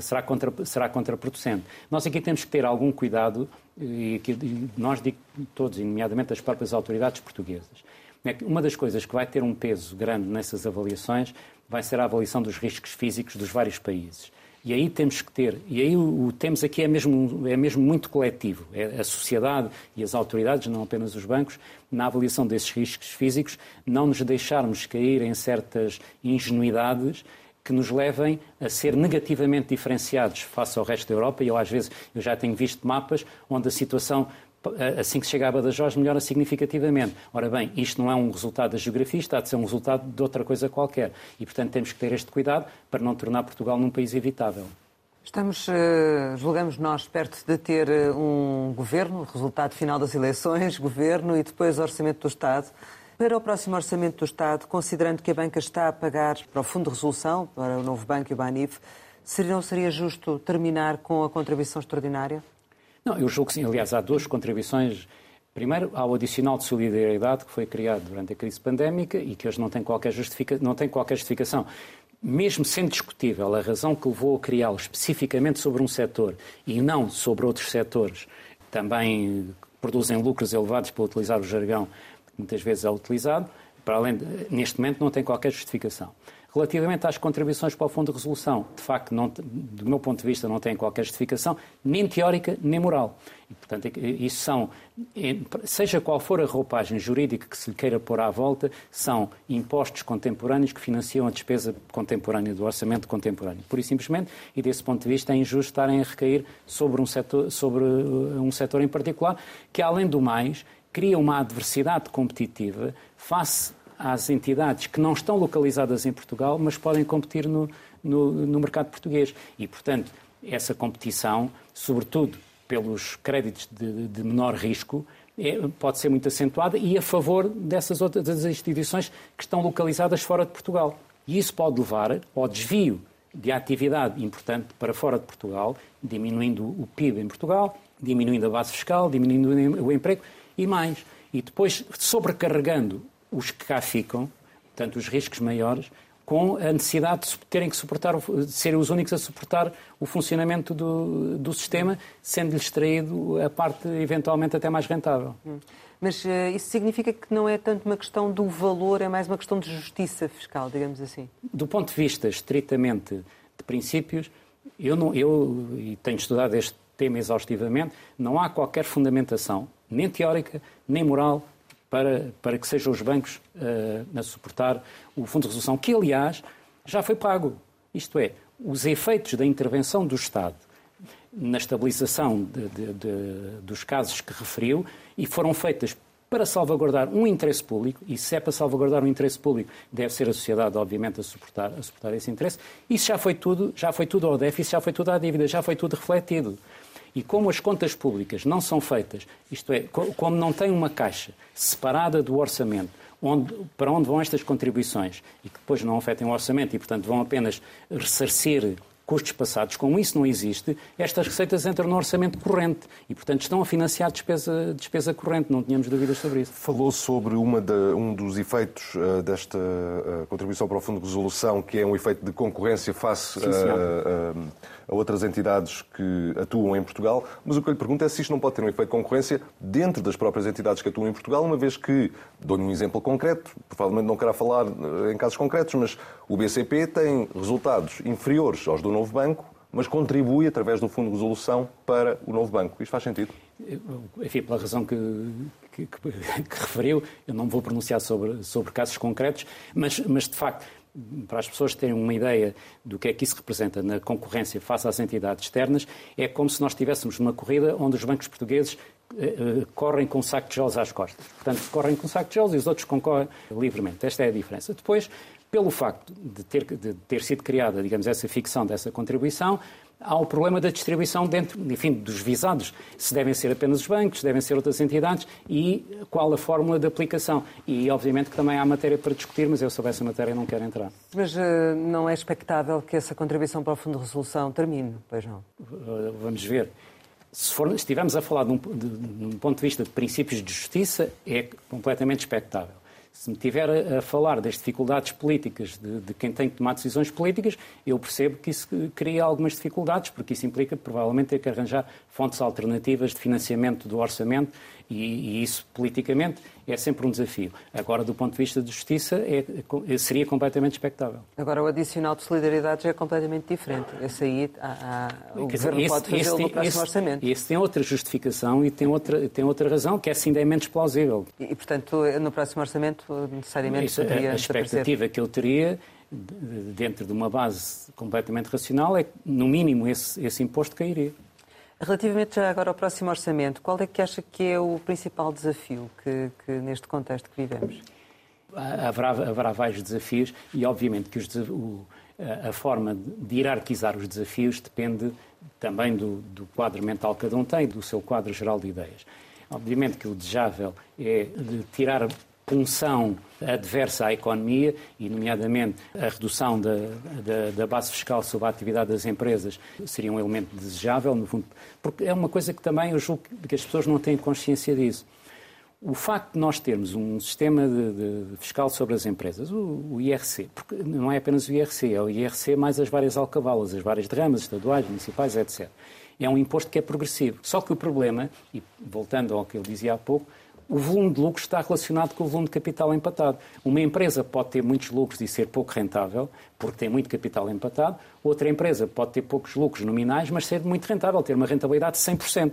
será, contra, será contraproducente. Nós aqui temos que ter algum cuidado, e aqui, nós digo todos, nomeadamente as próprias autoridades portuguesas. É uma das coisas que vai ter um peso grande nessas avaliações vai ser a avaliação dos riscos físicos dos vários países. E aí temos que ter, e aí o, o temos aqui é mesmo, é mesmo muito coletivo, é a sociedade e as autoridades, não apenas os bancos, na avaliação desses riscos físicos, não nos deixarmos cair em certas ingenuidades que nos levem a ser negativamente diferenciados face ao resto da Europa. E eu, às vezes, eu já tenho visto mapas onde a situação assim que se chega a Badajoz, melhora significativamente. Ora bem, isto não é um resultado da geografia, está a ser um resultado de outra coisa qualquer. E, portanto, temos que ter este cuidado para não tornar Portugal num país evitável. Estamos, eh, julgamos nós, perto de ter eh, um governo, resultado final das eleições, governo e depois orçamento do Estado. Para o próximo orçamento do Estado, considerando que a banca está a pagar para o Fundo de Resolução, para o novo banco e o BANIF, não seria justo terminar com a contribuição extraordinária? Não, eu julgo que sim. Aliás, há duas contribuições. Primeiro, há o adicional de solidariedade que foi criado durante a crise pandémica e que hoje não tem qualquer, justifica... não tem qualquer justificação. Mesmo sendo discutível a razão que levou a criá-lo especificamente sobre um setor e não sobre outros setores também produzem lucros elevados para utilizar o jargão que muitas vezes é utilizado, para além de, neste momento não tem qualquer justificação. Relativamente às contribuições para o Fundo de Resolução, de facto, não, do meu ponto de vista, não tem qualquer justificação, nem teórica, nem moral. E, portanto, isso são, seja qual for a roupagem jurídica que se lhe queira pôr à volta, são impostos contemporâneos que financiam a despesa contemporânea do orçamento contemporâneo. Por e simplesmente, e desse ponto de vista, é injusto estarem a recair sobre um setor, sobre uh, um setor em particular, que, além do mais, cria uma adversidade competitiva face às entidades que não estão localizadas em Portugal, mas podem competir no, no, no mercado português. E, portanto, essa competição, sobretudo pelos créditos de, de menor risco, é, pode ser muito acentuada e a favor dessas outras instituições que estão localizadas fora de Portugal. E isso pode levar ao desvio de atividade importante para fora de Portugal, diminuindo o PIB em Portugal, diminuindo a base fiscal, diminuindo o emprego e mais. E depois sobrecarregando os que cá ficam, portanto, os riscos maiores, com a necessidade de terem que suportar, de serem os únicos a suportar o funcionamento do, do sistema, sendo-lhes extraído a parte eventualmente até mais rentável. Hum. Mas uh, isso significa que não é tanto uma questão do valor, é mais uma questão de justiça fiscal, digamos assim? Do ponto de vista estritamente de princípios, eu, não, eu e tenho estudado este tema exaustivamente, não há qualquer fundamentação, nem teórica, nem moral, para, para que sejam os bancos uh, a suportar o Fundo de Resolução, que, aliás, já foi pago. Isto é, os efeitos da intervenção do Estado na estabilização de, de, de, dos casos que referiu e foram feitas para salvaguardar um interesse público, e se é para salvaguardar um interesse público, deve ser a sociedade, obviamente, a suportar, a suportar esse interesse. Isso já foi tudo, já foi tudo ao déficit, já foi tudo à dívida, já foi tudo refletido. E como as contas públicas não são feitas, isto é, como não tem uma caixa separada do orçamento, onde, para onde vão estas contribuições e que depois não afetem o orçamento e, portanto, vão apenas ressarcir custos passados, como isso não existe, estas receitas entram no orçamento corrente e, portanto, estão a financiar despesa, despesa corrente, não tínhamos dúvidas sobre isso. Falou sobre da, um dos efeitos uh, desta uh, contribuição para o Fundo de Resolução, que é um efeito de concorrência face Sim, a outras entidades que atuam em Portugal, mas o que eu lhe pergunto é se isto não pode ter um efeito de concorrência dentro das próprias entidades que atuam em Portugal, uma vez que, dou-lhe um exemplo concreto, provavelmente não quero falar eh, em casos concretos, mas o BCP tem resultados inferiores aos do novo banco, mas contribui através do Fundo de Resolução para o novo banco. Isto faz sentido? Enfim, pela razão que, que, que, que referiu, eu não vou pronunciar sobre, sobre casos concretos, mas, mas de facto para as pessoas terem uma ideia do que é que isso representa na concorrência face às entidades externas, é como se nós tivéssemos uma corrida onde os bancos portugueses uh, correm com um saco de gelos às costas. Portanto, correm com um saco de gelos e os outros concorrem livremente. Esta é a diferença. Depois, pelo facto de ter, de ter sido criada, digamos, essa ficção dessa contribuição, há o problema da distribuição dentro, enfim, dos visados. Se devem ser apenas os bancos, se devem ser outras entidades e qual a fórmula de aplicação. E, obviamente, que também há matéria para discutir, mas eu sobre essa matéria não quero entrar. Mas uh, não é expectável que essa contribuição para o Fundo de Resolução termine, pois não? Uh, vamos ver. Se, for, estivermos a falar de um, de, de um ponto de vista de princípios de justiça, é completamente expectável. Se me tiver a, falar das dificuldades políticas de, de, quem tem que tomar decisões políticas, eu percebo que isso cria algumas dificuldades, porque isso implica provavelmente ter que arranjar fontes alternativas de financiamento do orçamento e, e isso politicamente é sempre um desafio. Agora, do ponto de vista de justiça, é, seria completamente expectável. Agora, o adicional de solidariedade já é completamente diferente. Esse aí, há, há, o Governo esse, pode fazê-lo no próximo esse, orçamento. Esse tem outra justificação e tem outra, tem outra razão, que é ainda é menos plausível. E, e, portanto, no próximo orçamento, necessariamente, Isso, poderia A expectativa que eu teria dentro de uma base completamente racional é que, no mínimo, esse, esse imposto cairia. Relativamente já agora ao próximo orçamento, qual é que acha que é o principal desafio que, que neste contexto que vivemos? Haverá, haverá vários desafios e, obviamente, que os, o, a forma de hierarquizar os desafios depende também do, do quadro mental que cada um tem, do seu quadro geral de ideias. Obviamente que o desejável é de tirar punção adversa à economia, e nomeadamente a redução da, da, da, base fiscal sobre a atividade das empresas, seria um elemento desejável, no fundo, porque é uma coisa que também eu julgo que as pessoas não têm consciência disso. O facto de nós termos um sistema de, de fiscal sobre as empresas, o, o, IRC, porque não é apenas o IRC, é o IRC mais as várias alcavalas, as várias derramas estaduais, municipais, etc. É um imposto que é progressivo. Só que o problema, e voltando ao que ele dizia há pouco, o volume de lucros está relacionado com o volume de capital empatado. Uma empresa pode ter muitos lucros e ser pouco rentável, porque tem muito capital empatado. Outra empresa pode ter poucos lucros nominais, mas ser muito rentável, ter uma rentabilidade de 100%.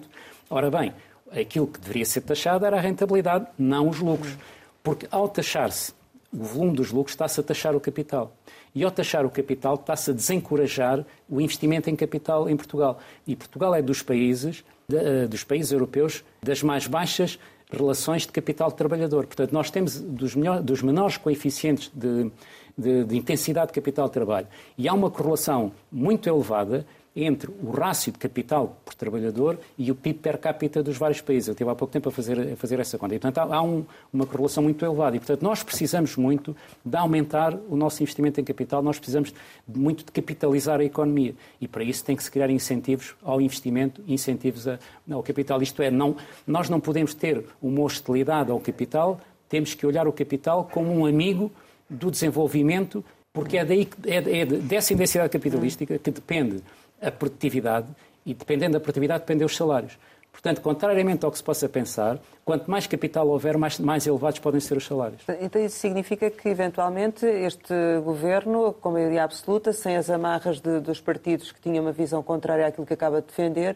Ora bem, aquilo que deveria ser taxado era a rentabilidade, não os lucros. Porque ao taxar-se o volume dos lucros, está-se a taxar o capital. E ao taxar o capital, está-se a desencorajar o investimento em capital em Portugal. E Portugal é dos países, de, dos países europeus das mais baixas relações de capital trabalhador. Portanto, nós temos dos, melhor, dos menores coeficientes de, de, de intensidade de capital de trabalho. E há uma correlação muito elevada entre o rácio de capital por trabalhador e o PIB per capita dos vários países. Eu tive há pouco tempo a fazer, a fazer essa conta. E, portanto, há um, uma correlação muito elevada. E, portanto, nós precisamos muito de aumentar o nosso investimento em capital, nós precisamos muito de capitalizar a economia. E, para isso, tem que se criar incentivos ao investimento, incentivos a, ao capital. Isto é, não, nós não podemos ter uma hostilidade ao capital, temos que olhar o capital como um amigo do desenvolvimento, porque é, daí, é, é dessa intensidade capitalística que depende a produtividade e, dependendo da produtividade, dependem os salários. Portanto, contrariamente ao que se possa pensar, quanto mais capital houver, mais, mais elevados podem ser os salários. Então isso significa que, eventualmente, este governo, com maioria absoluta, sem as amarras de, dos partidos que tinham uma visão contrária àquilo que acaba de defender,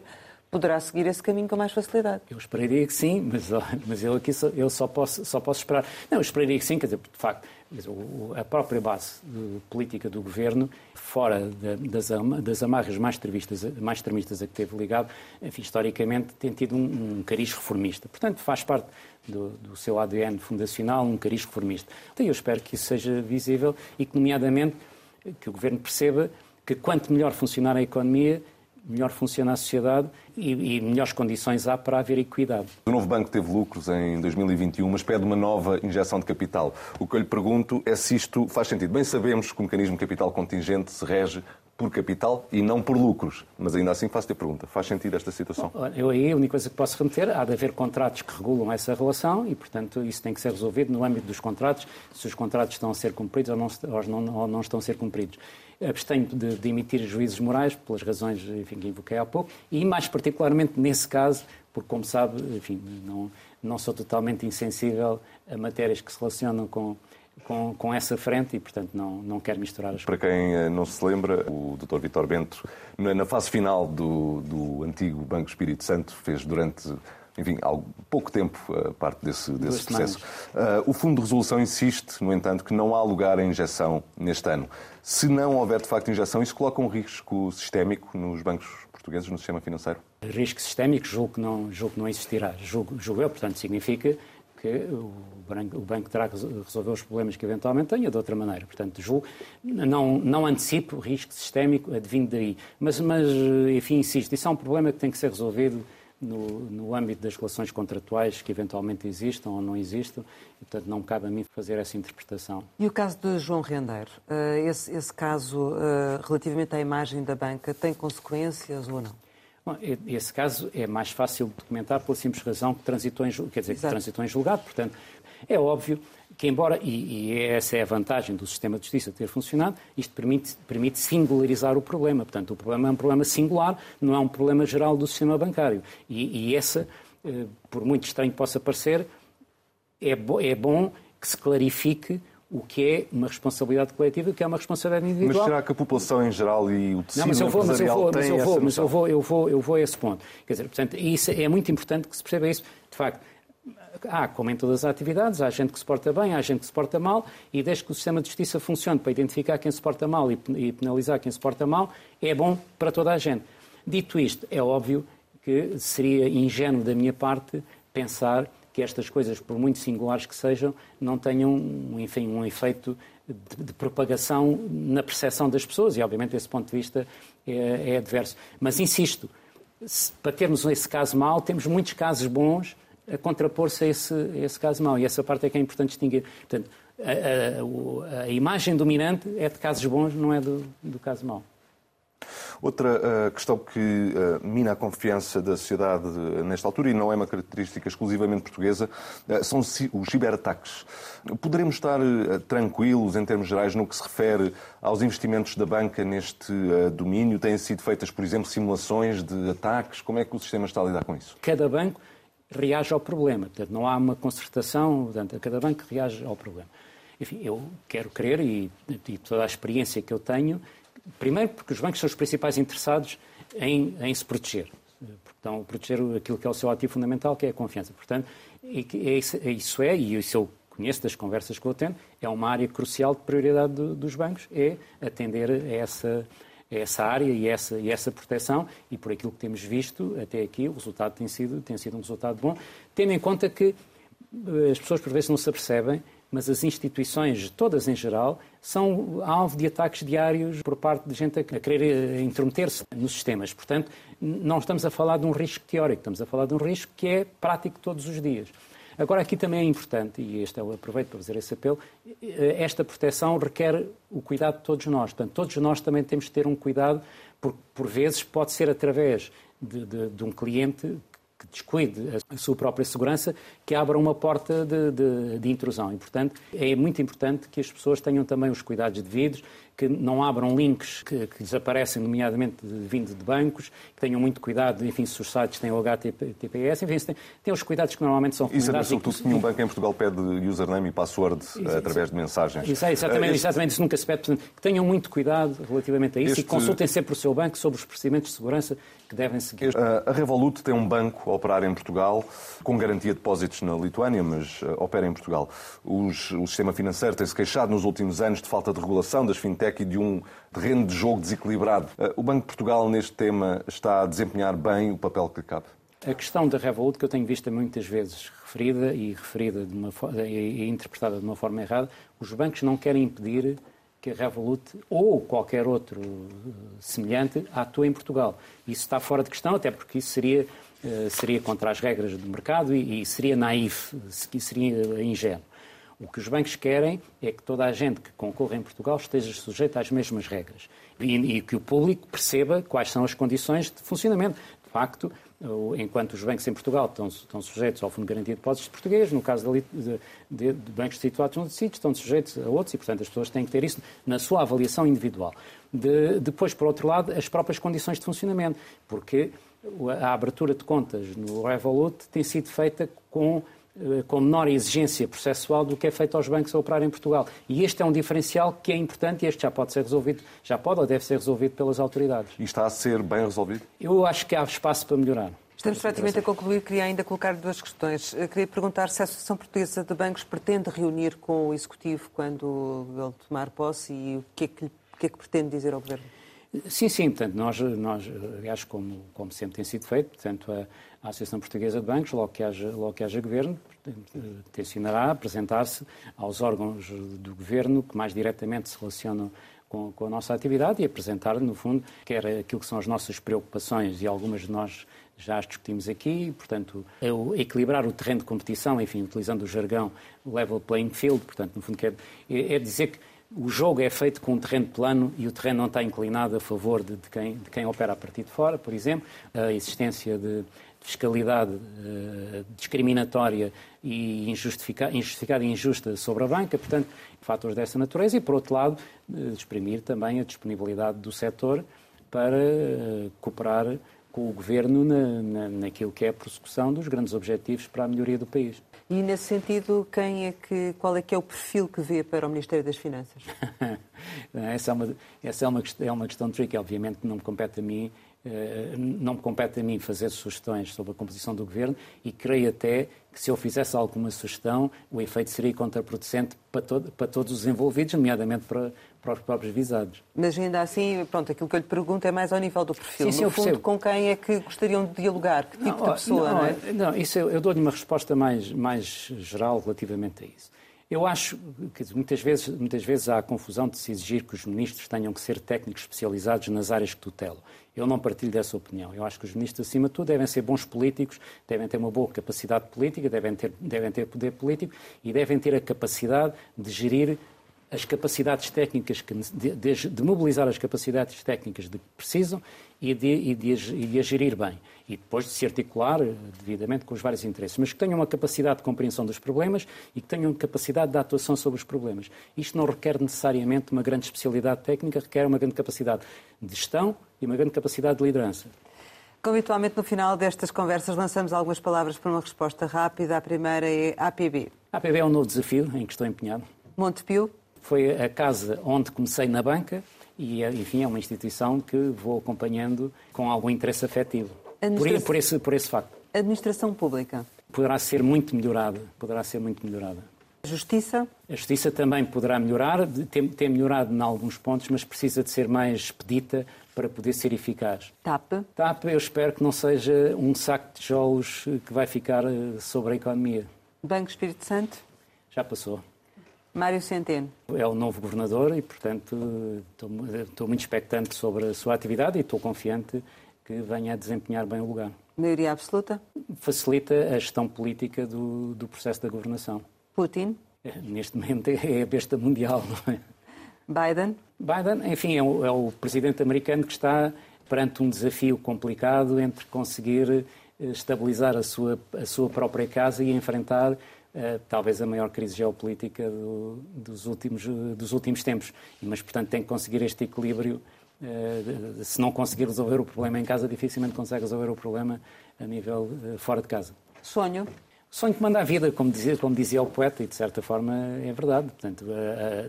poderá seguir esse caminho com mais facilidade. Eu esperaria que sim, mas, mas eu aqui só, eu só, posso, só posso esperar. Não, eu esperaria que sim, quer dizer, de facto, a própria base política do governo, fora das, das amarras mais extremistas, mais extremistas a que teve ligado, enfim, historicamente tem tido um, um cariz reformista. Portanto, faz parte do, do, seu ADN fundacional um cariz reformista. Então, eu espero que isso seja visível e que, nomeadamente, que o governo perceba que quanto melhor funcionar a economia, melhor funciona a sociedade e, e, melhores condições há para haver equidade. O novo banco teve lucros em 2021, mas pede uma nova injeção de capital. O que eu lhe pergunto é se isto faz sentido. Bem sabemos que o mecanismo capital contingente se rege por capital e não por lucros. Mas ainda assim faço-te a pergunta. Faz sentido esta situação? Eu aí a única coisa que posso remeter, há de haver contratos que regulam essa relação e, portanto, isso tem que ser resolvido no âmbito dos contratos, se os contratos estão a ser cumpridos ou não, ou não, ou não estão a ser cumpridos abstenho de, de, emitir juízos morais, pelas razões enfim, que invoquei há pouco, e mais particularmente nesse caso, porque, como sabe, enfim, não, não sou totalmente insensível a matérias que se relacionam com, com, com, essa frente e, portanto, não, não quero misturar as Para quem eh, não se lembra, o Dr. Vitor Bento, na fase final do, do antigo Banco Espírito Santo, fez durante enfim, há pouco tempo uh, parte desse, desse processo. Uh, o Fundo de Resolução insiste, no entanto, que não há lugar a injeção neste ano. Se não houver, de facto, injeção, isso coloca um risco sistémico nos bancos portugueses, no sistema financeiro? Risco sistémico, julgo que não, julgo que não existirá. Julgo, julgo eu, portanto, significa que o banco, o banco terá que resolver os problemas que eventualmente tenha de outra maneira. Portanto, julgo, não, não antecipo risco sistémico advindo daí. Mas, mas, enfim, insisto, isso é um problema que tem que ser resolvido no, no âmbito das relações contratuais que eventualmente existam ou não existam, e, portanto, não cabe a mim fazer essa interpretação. E o caso de João Rendeiro? Eh, esse, esse caso, eh, relativamente à imagem da banca, tem consequências ou não? Bom, esse caso é mais fácil de documentar pela simples razão que transitou em, quer dizer, que transitou em julgado. Portanto, é óbvio que, embora, e, e, essa é a vantagem do sistema de justiça ter funcionado, isto permite, permite singularizar o problema. Portanto, o problema é um problema singular, não é um problema geral do sistema bancário. E, e essa, eh, por muito estranho que possa parecer, é, bo é bom que se clarifique o que é uma responsabilidade coletiva e o que é uma responsabilidade individual. Mas será que a população em geral e o tecido não, mas eu vou, mas eu vou, mas eu vou, mas eu vou, eu vou, eu vou a esse ponto. Quer dizer, portanto, isso é muito importante que se perceba isso. De facto, há, como em todas as atividades, há gente que se porta bem, há gente que se porta mal, e desde que o sistema de justiça funcione para identificar quem se porta mal e penalizar quem se porta mal, é bom para toda a gente. Dito isto, é óbvio que seria ingênuo da minha parte pensar que estas coisas, por muito singulares que sejam, não tenham, enfim, um efeito de, de propagação na percepção das pessoas, e obviamente desse ponto de vista é, é adverso. Mas insisto, se, para termos esse caso mau, temos muitos casos bons a contrapor-se a esse, a esse caso mau. E essa parte é que é importante distinguir. Portanto, a, a, a imagem dominante é de casos bons, não é do, do caso mau. Outra uh, questão que uh, mina a confiança da sociedade uh, nesta altura, e não é uma característica exclusivamente portuguesa, são os ciberataques. Poderemos estar tranquilos, em termos gerais, no que se refere aos investimentos da banca neste domínio? Têm sido feitas, por exemplo, simulações de ataques? Como é que o sistema está a lidar com isso? Cada banco reage ao problema. Portanto, não há uma concertação, portanto, cada banco reage ao problema. Enfim, eu quero crer, e, e toda a experiência que eu tenho, primeiro porque os bancos são os principais interessados em, em se proteger. Porque proteger aquilo que é o seu ativo fundamental, que é a confiança. Portanto, é isso, é, isso é, e isso eu conheço das conversas que eu tenho, é uma área crucial de prioridade do, dos bancos, é atender a essa, essa área e essa, e essa proteção, e por aquilo que temos visto até aqui, o resultado tem sido, tem sido um resultado bom, tendo em conta que eh, as pessoas por vezes não se apercebem, mas as instituições, todas em geral, são alvo de ataques diários por parte de gente a querer eh, intrometer-se nos sistemas. Portanto, não estamos a falar de um risco teórico, estamos a falar de um risco que é prático todos os dias. Agora, aqui também é importante, e este eu aproveito para fazer esse apelo, eh, esta proteção requer o cuidado de todos nós. Portanto, todos nós também temos de ter um cuidado, porque por vezes pode ser através de, de, de um cliente que descuide a sua própria segurança, que abra uma porta de, de, de, intrusão. E, portanto, é muito importante que as pessoas tenham também os cuidados devidos, que não abram links que, que desaparecem, nomeadamente vindo de bancos, que tenham muito cuidado, enfim, se os sites têm o HTTPS, enfim, tem, tem os cuidados que normalmente são recomendados. Isso é sobretudo que nenhum banco em Portugal pede username e password isso, através de mensagens. Isso, é, exatamente, uh, exatamente, isso nunca se pede. Portanto, que tenham muito cuidado relativamente a isso este... e consultem sempre o seu banco sobre os procedimentos de segurança que devem seguir. A Revolut tem um banco a operar em Portugal, com garantia de depósitos na Lituânia, mas uh, opera em Portugal. Os, o sistema financeiro tem-se queixado nos últimos anos de falta de regulação das fintech e de um terreno de jogo desequilibrado. Uh, o Banco de Portugal, neste tema, está a desempenhar bem o papel que lhe cabe? A questão da Revolut, que eu tenho visto muitas vezes referida e referida de uma, e interpretada de uma forma errada, os bancos não querem impedir que a Revolut ou qualquer outro semelhante atue em Portugal. Isso está fora de questão, até porque isso seria, seria contra as regras do mercado e, seria naif, seria ingênuo. O que os bancos querem é que toda a gente que concorre em Portugal esteja sujeita às mesmas regras e, e que o público perceba quais são as condições de funcionamento. De facto, enquanto os bancos em Portugal estão, estão, sujeitos ao Fundo de Garantia de Depósitos Português, no caso de, de, de bancos situados nos sítios, estão sujeitos a outros e, portanto, as pessoas têm que ter isso na sua avaliação individual. De, depois, por outro lado, as próprias condições de funcionamento, porque a abertura de contas no Revolut tem sido feita com com menor exigência processual do que é feito aos bancos a operar em Portugal. E este é um diferencial que é importante e este já pode ser resolvido, já pode ou deve ser resolvido pelas autoridades. E está a ser bem resolvido? Eu acho que há espaço para melhorar. Estamos praticamente a concluir. Queria ainda colocar duas questões. Eu queria perguntar se a Associação Portuguesa de Bancos pretende reunir com o Executivo quando ele tomar posse e o que é que, o que, é que pretende dizer ao Governo? Sim, sim. Portanto, nós, nós aliás, como, como sempre tem sido feito, portanto, a, a Associação Portuguesa de Bancos, logo que haja, logo que haja governo, tencionará apresentar-se aos órgãos do governo que mais diretamente se relacionam com, com, a nossa atividade e apresentar, no fundo, quer aquilo que são as nossas preocupações e algumas de nós já as discutimos aqui, portanto, é equilibrar o terreno de competição, enfim, utilizando o jargão level playing field, portanto, no fundo, quer, é, é dizer que o jogo é feito com um terreno plano e o terreno não está inclinado a favor de, de, quem, de quem opera a partir de fora, por exemplo, a existência de fiscalidade uh, discriminatória e injustificada, injustificada e injusta sobre a banca, portanto, fatores dessa natureza, e, por outro lado, uh, exprimir também a disponibilidade do setor para uh, cooperar com o Governo na, na, naquilo que é a prossecução dos grandes objetivos para a melhoria do país. E nesse sentido, quem é que, qual é que é o perfil que vê para o Ministério das Finanças? essa é uma, essa é uma, é uma questão tricky, obviamente não me compete a mim não me compete a mim fazer sugestões sobre a composição do governo e creio até que se eu fizesse alguma sugestão, o efeito seria contraproducente para, todo, para todos os envolvidos, nomeadamente para, para, os próprios visados. Mas ainda assim, pronto, aquilo que eu lhe pergunto é mais ao nível do perfil. Sim, sim, no fundo, percebo. com quem é que gostariam de dialogar? Que tipo não, de pessoa? Não, não, é? não isso eu, eu dou-lhe uma resposta mais, mais geral relativamente a isso. Eu acho que muitas vezes, muitas vezes há a confusão de se exigir que os ministros tenham que ser técnicos especializados nas áreas que tutelam. Eu não partilho dessa opinião. Eu acho que os ministros, acima de tudo, devem ser bons políticos, devem ter uma boa capacidade política, devem ter, devem ter poder político e devem ter a capacidade de gerir as capacidades técnicas, que, de, de, de, mobilizar as capacidades técnicas de que precisam e de, e de, e de agir bem. E depois de se articular eh, devidamente com os vários interesses. Mas que tenham uma capacidade de compreensão dos problemas e que tenham capacidade de atuação sobre os problemas. Isto não requer necessariamente uma grande especialidade técnica, requer uma grande capacidade de gestão e uma grande capacidade de liderança. Como habitualmente no final destas conversas lançamos algumas palavras para uma resposta rápida. A primeira é APB. A APB é um novo desafio em que estou empenhado. Montepio. Foi a casa onde comecei na banca e, enfim, é uma instituição que vou acompanhando com algum interesse afetivo. Por, por, esse, por esse facto. Administração pública. Poderá ser muito melhorada. Poderá ser muito melhorada. Justiça? A justiça também poderá melhorar, tem, tem melhorado em alguns pontos, mas precisa de ser mais expedita para poder ser eficaz. TAP? TAP, eu espero que não seja um saco de tijolos que vai ficar eh, sobre a economia. Banco Espírito Santo? Já passou. Mário Centeno. É o novo governador e, portanto, estou, estou muito expectante sobre a sua atividade e estou confiante que venha a desempenhar bem o lugar. Maioria absoluta? Facilita a gestão política do, do processo da governação. Putin? É, neste momento é a besta mundial, não é? Biden? Biden, enfim, é o, é o presidente americano que está perante um desafio complicado entre conseguir eh, estabilizar a sua, a sua própria casa e enfrentar talvez a maior crise geopolítica do, dos, últimos, dos últimos tempos. Mas, portanto, tem que conseguir este equilíbrio. Uh, se não conseguir resolver o problema em casa, dificilmente consegue resolver o problema a nível fora de casa. Sonho? Sonho que manda a vida, como dizia, como dizia o poeta, e de certa forma é verdade. Portanto,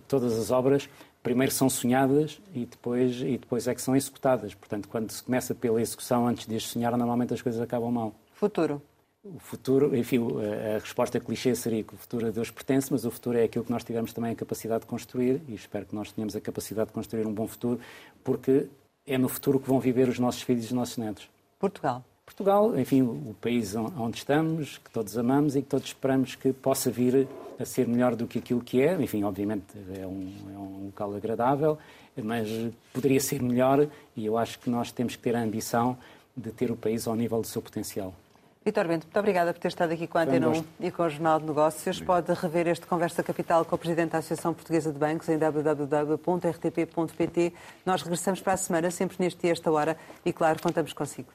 todas as obras primeiro são sonhadas e depois, e depois é que são executadas. Portanto, quando se começa pela execução antes de as sonhar, normalmente as coisas acabam mal. Futuro? O futuro, enfim, a resposta clichê seria que o futuro a Deus pertence, mas o futuro é aquilo que nós tivermos também a capacidade de construir e espero que nós tenhamos a capacidade de construir um bom futuro, porque é no futuro que vão viver os nossos filhos e os nossos netos. Portugal? Portugal, enfim, o país onde estamos, que todos amamos e que todos esperamos que possa vir a ser melhor do que aquilo que é. Enfim, obviamente é um, é um local agradável, mas poderia ser melhor e eu acho que nós temos que ter a ambição de ter o país ao nível do seu potencial. Vitor Bento, muito obrigada por ter estado aqui com a Antena 1 e com o Jornal de Negócios. Pode rever este Conversa Capital com o Presidente da Associação Portuguesa de Bancos em www.rtp.pt. Nós regressamos para a semana, sempre neste dia, esta hora, e claro, contamos consigo.